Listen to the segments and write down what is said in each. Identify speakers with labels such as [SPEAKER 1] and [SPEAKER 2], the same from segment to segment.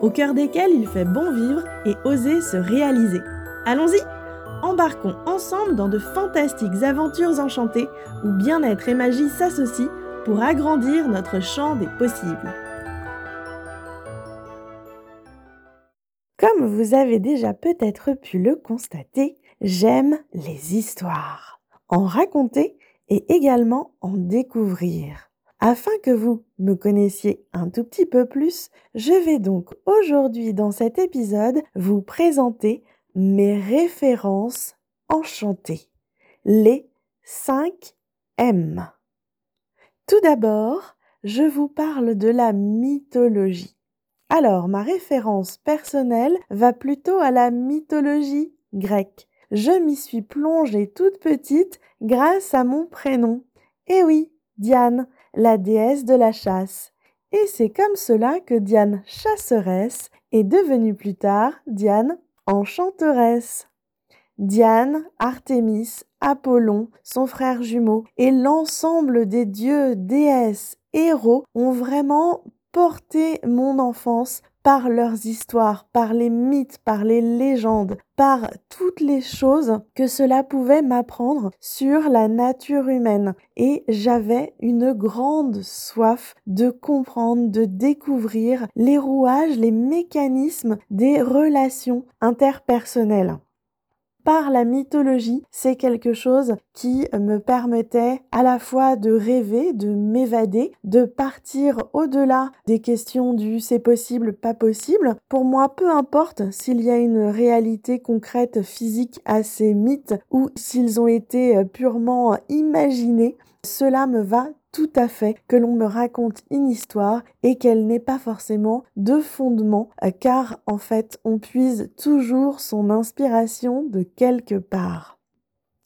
[SPEAKER 1] au cœur desquels il fait bon vivre et oser se réaliser. Allons-y Embarquons ensemble dans de fantastiques aventures enchantées où bien-être et magie s'associent pour agrandir notre champ des possibles. Comme vous avez déjà peut-être pu le constater, j'aime les histoires. En raconter et également en découvrir. Afin que vous me connaissiez un tout petit peu plus, je vais donc aujourd'hui dans cet épisode vous présenter mes références enchantées, les 5 M. Tout d'abord, je vous parle de la mythologie. Alors, ma référence personnelle va plutôt à la mythologie grecque. Je m'y suis plongée toute petite grâce à mon prénom. Eh oui, Diane, la déesse de la chasse. Et c'est comme cela que Diane chasseresse est devenue plus tard Diane enchanteresse. Diane, Artémis, Apollon, son frère jumeau et l'ensemble des dieux, déesses, héros ont vraiment porté mon enfance par leurs histoires, par les mythes, par les légendes, par toutes les choses que cela pouvait m'apprendre sur la nature humaine. Et j'avais une grande soif de comprendre, de découvrir les rouages, les mécanismes des relations interpersonnelles par la mythologie, c'est quelque chose qui me permettait à la fois de rêver, de m'évader, de partir au-delà des questions du c'est possible, pas possible. Pour moi, peu importe s'il y a une réalité concrète physique à ces mythes ou s'ils ont été purement imaginés, cela me va tout à fait que l'on me raconte une histoire et qu'elle n'ait pas forcément de fondement, euh, car en fait on puise toujours son inspiration de quelque part.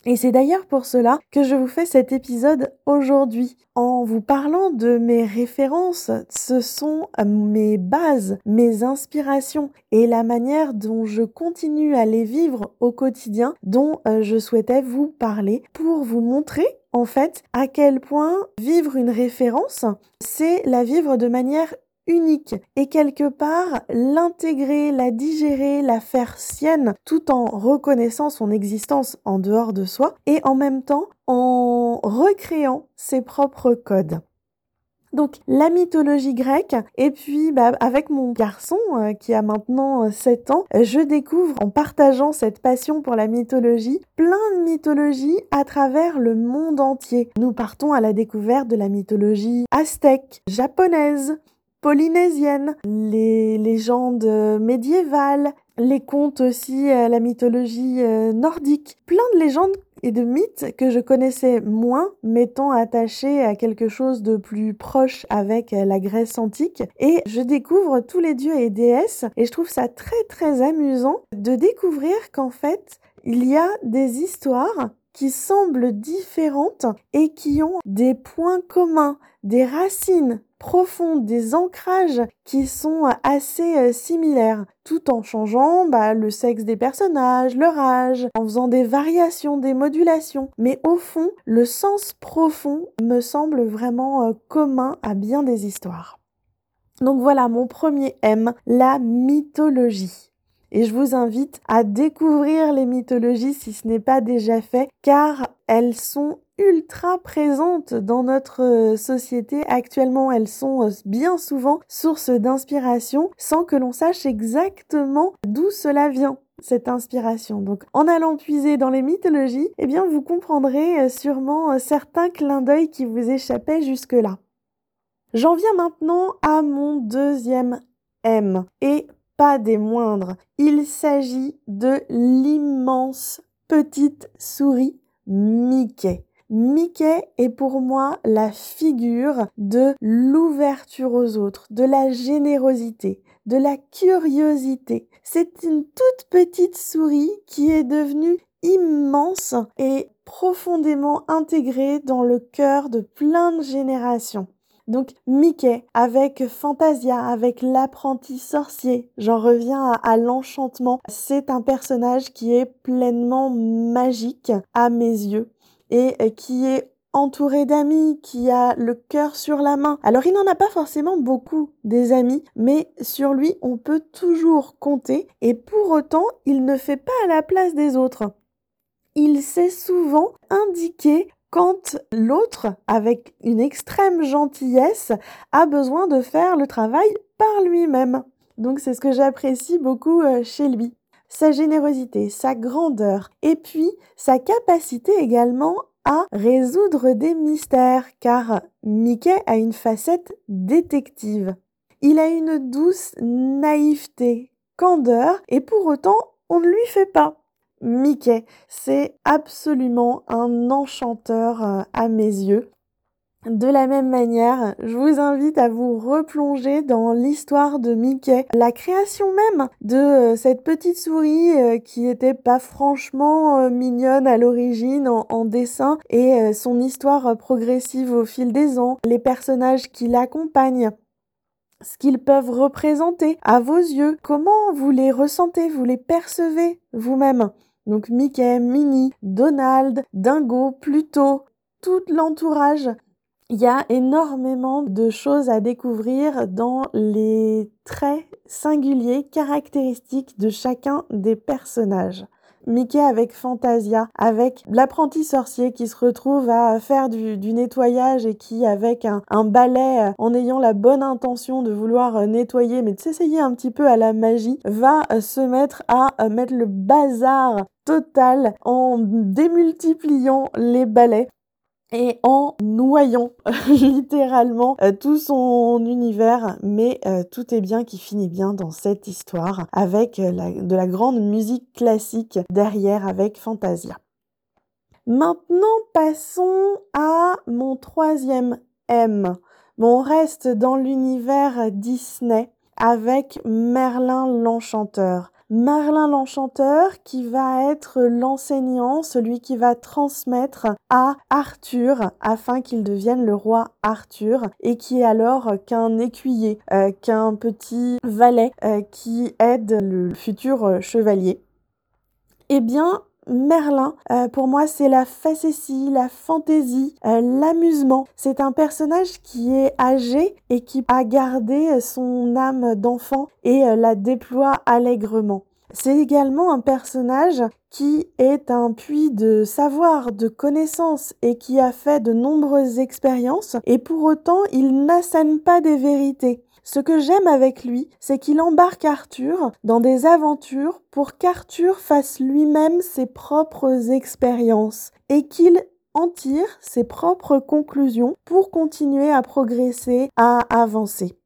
[SPEAKER 1] Et c'est d'ailleurs pour cela que je vous fais cet épisode aujourd'hui. En vous parlant de mes références, ce sont euh, mes bases, mes inspirations et la manière dont je continue à les vivre au quotidien dont euh, je souhaitais vous parler pour vous montrer en fait à quel point vivre une référence, c'est la vivre de manière unique et quelque part l'intégrer, la digérer, la faire sienne tout en reconnaissant son existence en dehors de soi et en même temps en recréant ses propres codes. Donc la mythologie grecque et puis bah, avec mon garçon euh, qui a maintenant 7 euh, ans, je découvre en partageant cette passion pour la mythologie plein de mythologies à travers le monde entier. Nous partons à la découverte de la mythologie aztèque, japonaise, polynésienne, les légendes médiévales, les contes aussi, la mythologie nordique, plein de légendes et de mythes que je connaissais moins, m'étant attachée à quelque chose de plus proche avec la Grèce antique. Et je découvre tous les dieux et déesses et je trouve ça très très amusant de découvrir qu'en fait, il y a des histoires qui semblent différentes et qui ont des points communs, des racines profondes, des ancrages qui sont assez euh, similaires, tout en changeant bah, le sexe des personnages, leur âge, en faisant des variations, des modulations. Mais au fond, le sens profond me semble vraiment euh, commun à bien des histoires. Donc voilà mon premier M, la mythologie. Et je vous invite à découvrir les mythologies si ce n'est pas déjà fait, car elles sont ultra présentes dans notre euh, société actuellement. Elles sont euh, bien souvent source d'inspiration sans que l'on sache exactement d'où cela vient cette inspiration. Donc en allant puiser dans les mythologies, eh bien vous comprendrez euh, sûrement certains clins d'œil qui vous échappaient jusque-là. J'en viens maintenant à mon deuxième M et pas des moindres. Il s'agit de l'immense petite souris Mickey. Mickey est pour moi la figure de l'ouverture aux autres, de la générosité, de la curiosité. C'est une toute petite souris qui est devenue immense et profondément intégrée dans le cœur de plein de générations. Donc Mickey avec Fantasia, avec l'apprenti sorcier, j'en reviens à, l'enchantement, c'est un personnage qui est pleinement magique à mes yeux et euh, qui est entouré d'amis, qui a le cœur sur la main. Alors il n'en a pas forcément beaucoup des amis, mais sur lui on peut toujours compter et pour autant il ne fait pas à la place des autres. Il sait souvent indiquer quand l'autre, avec une extrême gentillesse, a besoin de faire le travail par lui-même. Donc c'est ce que j'apprécie beaucoup euh, chez lui. Sa générosité, sa grandeur, et puis sa capacité également à résoudre des mystères, car Mickey a une facette détective. Il a une douce naïveté, candeur, et pour autant on ne lui fait pas. Mickey. C'est absolument un enchanteur euh, à mes yeux. De la même manière, je vous invite à vous replonger dans l'histoire de Mickey, la création même de euh, cette petite souris euh, qui était pas franchement mignonne à l'origine en, dessin et son histoire progressive au fil des ans, les personnages qui l'accompagnent ce qu'ils peuvent représenter à vos yeux, comment vous les ressentez, vous les percevez vous-même? Donc Mickey, Minnie, Donald, Dingo, Pluto, tout l'entourage. Il y a énormément de choses à découvrir dans les traits singuliers, caractéristiques de chacun des personnages. Mickey avec Fantasia, avec l'apprenti sorcier qui se retrouve à faire du, nettoyage et qui, avec un, balai, euh, en ayant la bonne intention de vouloir euh, nettoyer, mais de s'essayer un petit peu à la magie, va euh, se mettre à mettre le bazar total en démultipliant les balais et en noyant littéralement euh, tout son univers, mais euh, tout est bien qui finit bien dans cette histoire avec euh, de la grande musique classique derrière avec Fantasia. Maintenant, passons à mon troisième M. on reste dans l'univers Disney avec Merlin l'Enchanteur. Merlin l'Enchanteur qui va être l'enseignant, celui qui va transmettre à Arthur afin qu'il devienne le roi Arthur et qui est alors qu'un écuyer, euh, qu'un petit valet euh, qui aide le futur euh, chevalier. Eh bien, Merlin, pour moi, c'est la facétie, la fantaisie, l'amusement. C'est un personnage qui est âgé et qui a gardé son âme d'enfant et la déploie allègrement. C'est également un personnage qui est un puits de savoir, de connaissances et qui a fait de nombreuses expériences et pour autant il n'assène pas des vérités. Ce que j'aime avec lui, c'est qu'il embarque Arthur dans des aventures pour qu'Arthur fasse lui-même ses propres expériences et qu'il en tire ses propres conclusions pour continuer à progresser, à avancer.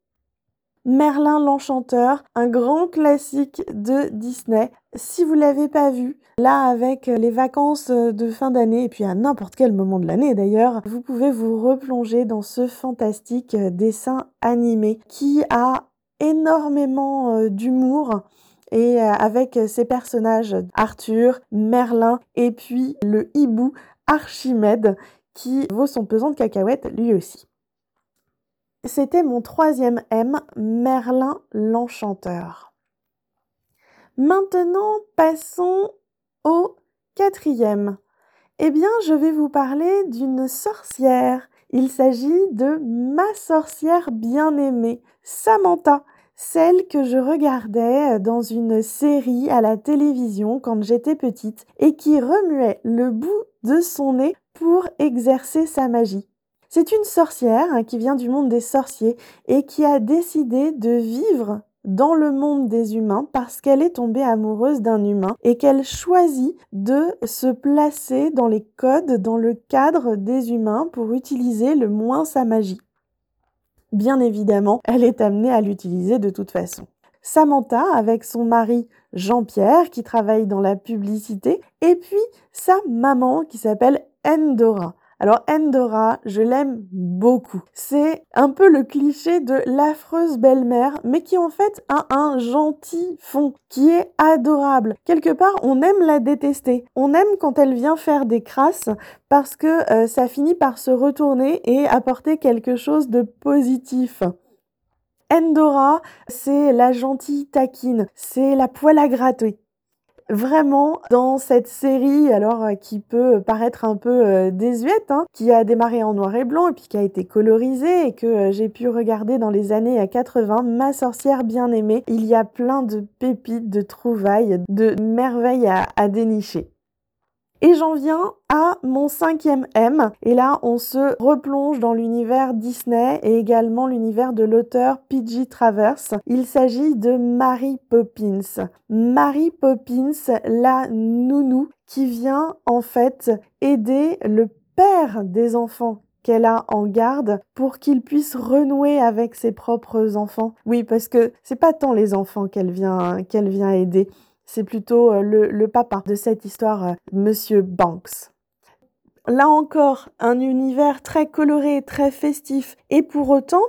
[SPEAKER 1] Merlin l'Enchanteur, un grand classique de Disney. Si vous l'avez pas vu, là avec les vacances de fin d'année et puis à n'importe quel moment de l'année d'ailleurs, vous pouvez vous replonger dans ce fantastique dessin animé qui a énormément euh, d'humour et euh, avec ses personnages Arthur, Merlin et puis le hibou Archimède qui vaut son pesant de cacahuètes lui aussi. C'était mon troisième M, Merlin l'Enchanteur. Maintenant, passons au quatrième. Eh bien, je vais vous parler d'une sorcière. Il s'agit de ma sorcière bien-aimée, Samantha, celle que je regardais dans une série à la télévision quand j'étais petite et qui remuait le bout de son nez pour exercer sa magie. C'est une sorcière hein, qui vient du monde des sorciers et qui a décidé de vivre dans le monde des humains parce qu'elle est tombée amoureuse d'un humain et qu'elle choisit de se placer dans les codes, dans le cadre des humains pour utiliser le moins sa magie. Bien évidemment, elle est amenée à l'utiliser de toute façon. Samantha avec son mari Jean-Pierre qui travaille dans la publicité et puis sa maman qui s'appelle Endora. Alors Endora, je l'aime beaucoup. C'est un peu le cliché de l'affreuse belle-mère, mais qui en fait a un gentil fond, qui est adorable. Quelque part, on aime la détester. On aime quand elle vient faire des crasses parce que euh, ça finit par se retourner et apporter quelque chose de positif. Endora, c'est la gentille taquine, c'est la poêle à gratter. Vraiment, dans cette série, alors euh, qui peut paraître un peu euh, désuète, hein, qui a démarré en noir et blanc et puis qui a été colorisée et que euh, j'ai pu regarder dans les années 80, Ma sorcière bien aimée, il y a plein de pépites, de trouvailles, de merveilles à dénicher. Et j'en viens à mon cinquième M. Et là, on se replonge dans l'univers Disney et également l'univers de l'auteur P.G. Travers. Il s'agit de Mary Poppins. Mary Poppins, la nounou, qui vient en fait aider le père des enfants qu'elle a en garde pour qu'il puisse renouer avec ses propres enfants. Oui, parce que c'est pas tant les enfants qu'elle vient, qu'elle vient aider, c'est plutôt euh, le, papa de cette histoire, euh, Monsieur Banks. Là encore, un univers très coloré, très festif, et pour autant,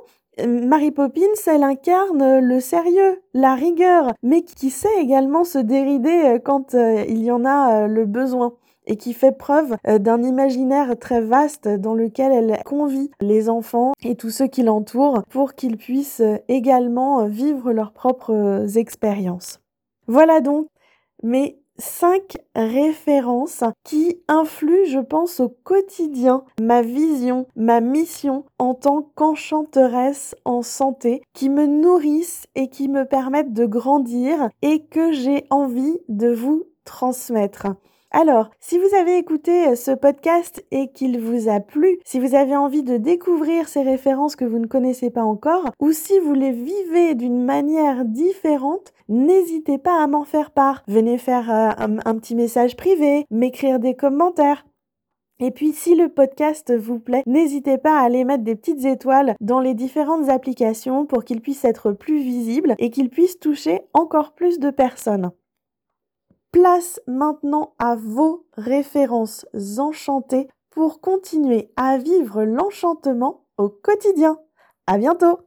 [SPEAKER 1] Mary Poppins, elle incarne le sérieux, la rigueur, mais qui sait également se dérider euh, quand il y en a le besoin et qui fait preuve d'un imaginaire très vaste dans lequel elle convie les enfants et tous ceux qui l'entourent pour qu'ils puissent également vivre leurs propres expériences. Voilà donc mes cinq références qui influent, je pense, au quotidien, ma vision, ma mission en tant qu'enchanteresse en santé, qui me nourrissent et qui me permettent de grandir et que j'ai envie de vous transmettre. Alors, si vous avez écouté euh, ce podcast et qu'il vous a plu, si vous avez envie de découvrir ces références que vous ne connaissez pas encore, ou si vous les vivez d'une manière différente, n'hésitez pas à m'en faire part. Venez faire euh, un, petit message privé, m'écrire des commentaires. Et puis si le podcast vous plaît, n'hésitez pas à aller mettre des petites étoiles dans les différentes applications pour qu'il puisse être plus visible et qu'il puisse toucher encore plus de personnes. Place maintenant à vos références enchantées pour continuer à vivre l'enchantement au quotidien. À bientôt!